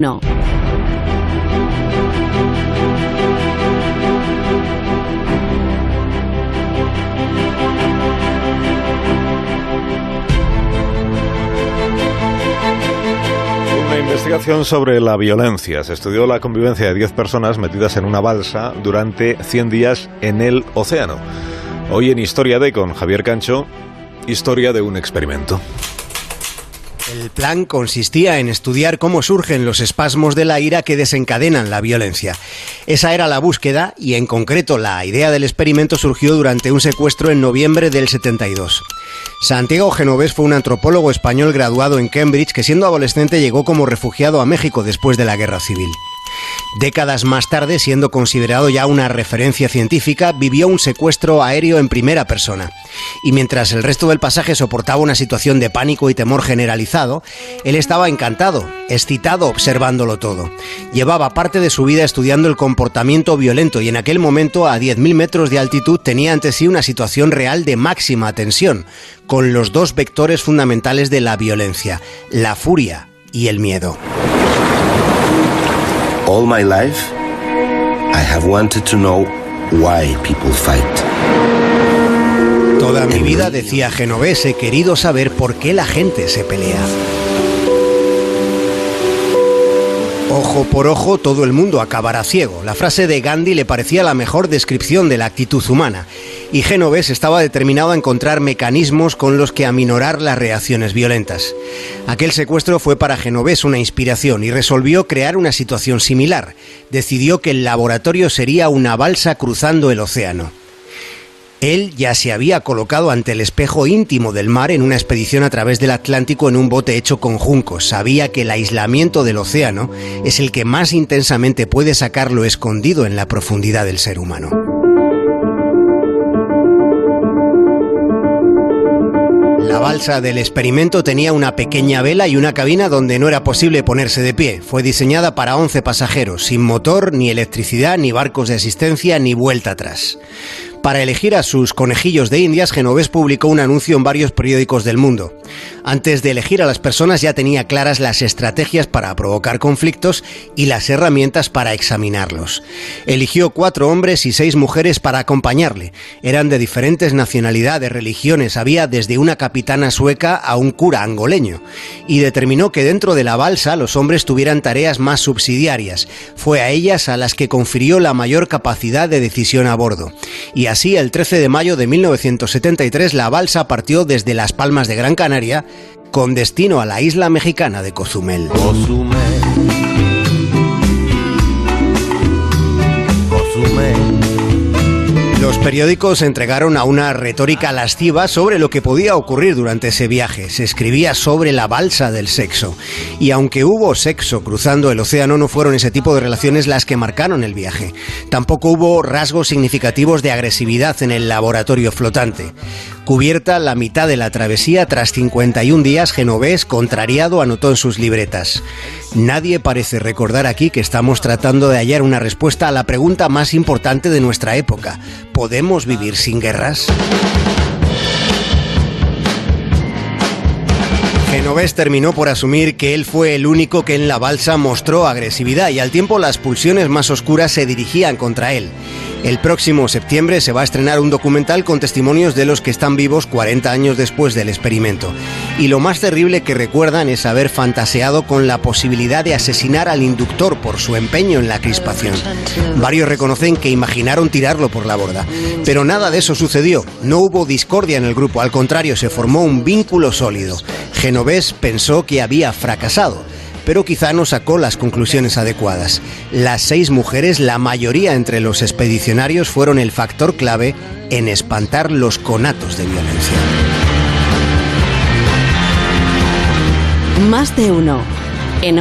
No. Una investigación sobre la violencia. Se estudió la convivencia de 10 personas metidas en una balsa durante 100 días en el océano. Hoy en Historia de con Javier Cancho, historia de un experimento. El plan consistía en estudiar cómo surgen los espasmos de la ira que desencadenan la violencia. Esa era la búsqueda y en concreto la idea del experimento surgió durante un secuestro en noviembre del 72. Santiago Genovés fue un antropólogo español graduado en Cambridge que siendo adolescente llegó como refugiado a México después de la Guerra Civil. Décadas más tarde, siendo considerado ya una referencia científica, vivió un secuestro aéreo en primera persona. Y mientras el resto del pasaje soportaba una situación de pánico y temor generalizado, él estaba encantado, excitado observándolo todo. Llevaba parte de su vida estudiando el comportamiento violento y en aquel momento, a 10.000 metros de altitud, tenía ante sí una situación real de máxima tensión, con los dos vectores fundamentales de la violencia, la furia y el miedo. All my life, I have wanted to know why people fight. Toda mi vida, decía Genovés, he querido saber por qué la gente se pelea. Ojo por ojo, todo el mundo acabará ciego. La frase de Gandhi le parecía la mejor descripción de la actitud humana. Y Genovés estaba determinado a encontrar mecanismos con los que aminorar las reacciones violentas. Aquel secuestro fue para Genovés una inspiración y resolvió crear una situación similar. Decidió que el laboratorio sería una balsa cruzando el océano. Él ya se había colocado ante el espejo íntimo del mar en una expedición a través del Atlántico en un bote hecho con juncos. Sabía que el aislamiento del océano es el que más intensamente puede sacarlo escondido en la profundidad del ser humano. Balsa del experimento tenía una pequeña vela y una cabina donde no era posible ponerse de pie. Fue diseñada para 11 pasajeros, sin motor, ni electricidad, ni barcos de asistencia, ni vuelta atrás. Para elegir a sus conejillos de indias, Genovés publicó un anuncio en varios periódicos del mundo. Antes de elegir a las personas ya tenía claras las estrategias para provocar conflictos y las herramientas para examinarlos. Eligió cuatro hombres y seis mujeres para acompañarle. Eran de diferentes nacionalidades, religiones, había desde una capitana sueca a un cura angoleño. Y determinó que dentro de la balsa los hombres tuvieran tareas más subsidiarias. Fue a ellas a las que confirió la mayor capacidad de decisión a bordo. Y así, el 13 de mayo de 1973, la balsa partió desde Las Palmas de Gran Canaria con destino a la isla mexicana de Cozumel. Cozumel. Cozumel. Los periódicos entregaron a una retórica lasciva sobre lo que podía ocurrir durante ese viaje. Se escribía sobre la balsa del sexo. Y aunque hubo sexo cruzando el océano, no fueron ese tipo de relaciones las que marcaron el viaje. Tampoco hubo rasgos significativos de agresividad en el laboratorio flotante. Cubierta la mitad de la travesía, tras 51 días, Genovés, contrariado, anotó en sus libretas. Nadie parece recordar aquí que estamos tratando de hallar una respuesta a la pregunta más importante de nuestra época. ¿Podemos vivir sin guerras? Genovés terminó por asumir que él fue el único que en la balsa mostró agresividad y al tiempo las pulsiones más oscuras se dirigían contra él. El próximo septiembre se va a estrenar un documental con testimonios de los que están vivos 40 años después del experimento. Y lo más terrible que recuerdan es haber fantaseado con la posibilidad de asesinar al inductor por su empeño en la crispación. Varios reconocen que imaginaron tirarlo por la borda. Pero nada de eso sucedió. No hubo discordia en el grupo, al contrario, se formó un vínculo sólido. Genovés pensó que había fracasado pero quizá no sacó las conclusiones adecuadas. Las seis mujeres, la mayoría entre los expedicionarios, fueron el factor clave en espantar los conatos de violencia. Más de uno. En